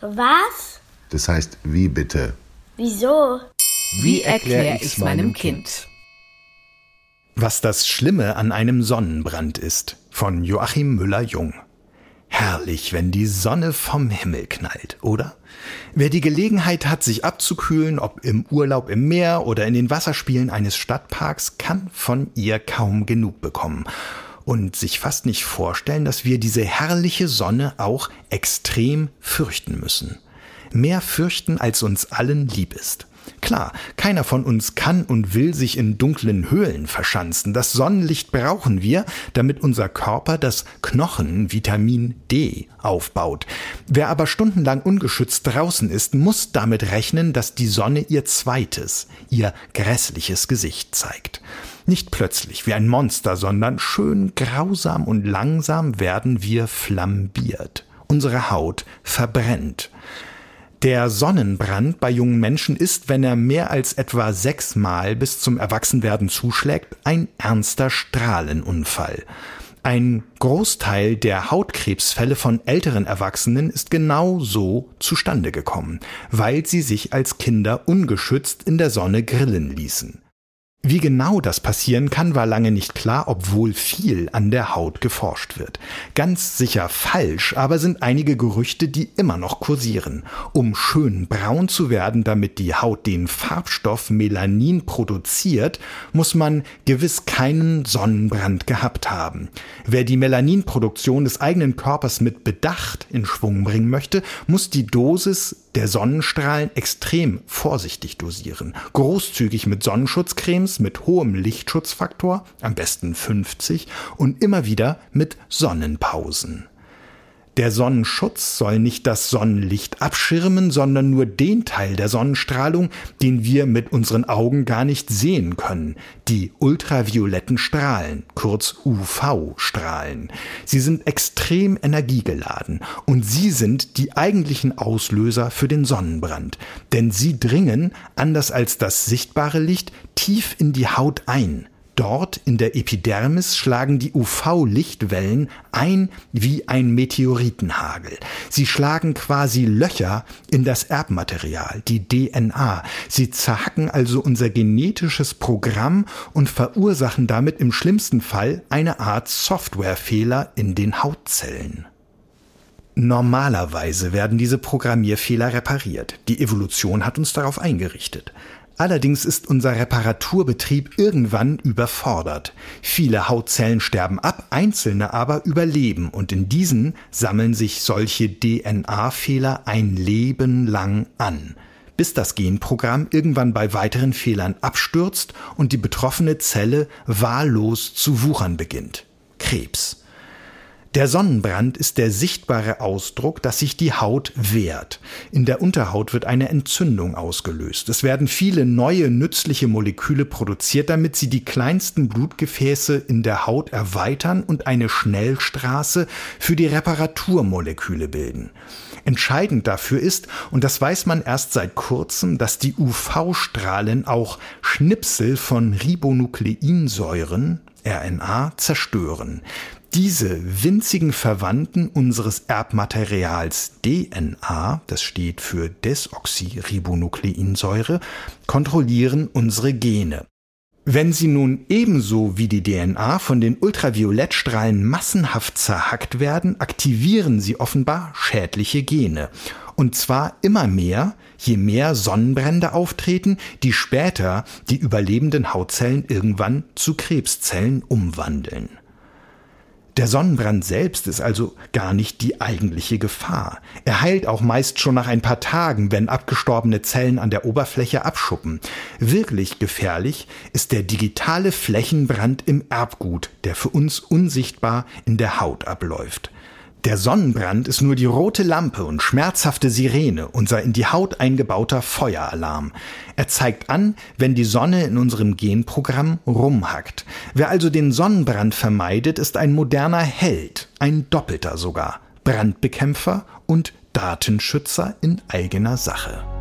Was? Das heißt, wie bitte? Wieso? Wie erkläre ich's meinem Kind? Was das Schlimme an einem Sonnenbrand ist, von Joachim Müller-Jung. Herrlich, wenn die Sonne vom Himmel knallt, oder? Wer die Gelegenheit hat, sich abzukühlen, ob im Urlaub im Meer oder in den Wasserspielen eines Stadtparks, kann von ihr kaum genug bekommen und sich fast nicht vorstellen, dass wir diese herrliche Sonne auch extrem fürchten müssen. Mehr fürchten, als uns allen lieb ist. Klar, keiner von uns kann und will sich in dunklen Höhlen verschanzen. Das Sonnenlicht brauchen wir, damit unser Körper das Knochenvitamin D aufbaut. Wer aber stundenlang ungeschützt draußen ist, muss damit rechnen, dass die Sonne ihr zweites, ihr grässliches Gesicht zeigt. Nicht plötzlich wie ein Monster, sondern schön grausam und langsam werden wir flambiert. Unsere Haut verbrennt. Der Sonnenbrand bei jungen Menschen ist, wenn er mehr als etwa sechsmal bis zum Erwachsenwerden zuschlägt, ein ernster Strahlenunfall. Ein Großteil der Hautkrebsfälle von älteren Erwachsenen ist genau so zustande gekommen, weil sie sich als Kinder ungeschützt in der Sonne grillen ließen. Wie genau das passieren kann, war lange nicht klar, obwohl viel an der Haut geforscht wird. Ganz sicher falsch, aber sind einige Gerüchte, die immer noch kursieren. Um schön braun zu werden, damit die Haut den Farbstoff Melanin produziert, muss man gewiss keinen Sonnenbrand gehabt haben. Wer die Melaninproduktion des eigenen Körpers mit Bedacht in Schwung bringen möchte, muss die Dosis der Sonnenstrahlen extrem vorsichtig dosieren. Großzügig mit Sonnenschutzcremes mit hohem Lichtschutzfaktor, am besten 50, und immer wieder mit Sonnenpausen. Der Sonnenschutz soll nicht das Sonnenlicht abschirmen, sondern nur den Teil der Sonnenstrahlung, den wir mit unseren Augen gar nicht sehen können, die ultravioletten Strahlen, kurz UV-Strahlen. Sie sind extrem energiegeladen und sie sind die eigentlichen Auslöser für den Sonnenbrand, denn sie dringen, anders als das sichtbare Licht, tief in die Haut ein. Dort in der Epidermis schlagen die UV-Lichtwellen ein wie ein Meteoritenhagel. Sie schlagen quasi Löcher in das Erbmaterial, die DNA. Sie zerhacken also unser genetisches Programm und verursachen damit im schlimmsten Fall eine Art Softwarefehler in den Hautzellen. Normalerweise werden diese Programmierfehler repariert. Die Evolution hat uns darauf eingerichtet. Allerdings ist unser Reparaturbetrieb irgendwann überfordert. Viele Hautzellen sterben ab, einzelne aber überleben und in diesen sammeln sich solche DNA-Fehler ein Leben lang an, bis das Genprogramm irgendwann bei weiteren Fehlern abstürzt und die betroffene Zelle wahllos zu wuchern beginnt. Krebs. Der Sonnenbrand ist der sichtbare Ausdruck, dass sich die Haut wehrt. In der Unterhaut wird eine Entzündung ausgelöst. Es werden viele neue nützliche Moleküle produziert, damit sie die kleinsten Blutgefäße in der Haut erweitern und eine Schnellstraße für die Reparaturmoleküle bilden. Entscheidend dafür ist, und das weiß man erst seit kurzem, dass die UV-Strahlen auch Schnipsel von Ribonukleinsäuren, RNA, zerstören. Diese winzigen Verwandten unseres Erbmaterials DNA, das steht für Desoxyribonukleinsäure, kontrollieren unsere Gene. Wenn sie nun ebenso wie die DNA von den Ultraviolettstrahlen massenhaft zerhackt werden, aktivieren sie offenbar schädliche Gene. Und zwar immer mehr, je mehr Sonnenbrände auftreten, die später die überlebenden Hautzellen irgendwann zu Krebszellen umwandeln. Der Sonnenbrand selbst ist also gar nicht die eigentliche Gefahr. Er heilt auch meist schon nach ein paar Tagen, wenn abgestorbene Zellen an der Oberfläche abschuppen. Wirklich gefährlich ist der digitale Flächenbrand im Erbgut, der für uns unsichtbar in der Haut abläuft. Der Sonnenbrand ist nur die rote Lampe und schmerzhafte Sirene, unser in die Haut eingebauter Feueralarm. Er zeigt an, wenn die Sonne in unserem Genprogramm rumhackt. Wer also den Sonnenbrand vermeidet, ist ein moderner Held, ein Doppelter sogar, Brandbekämpfer und Datenschützer in eigener Sache.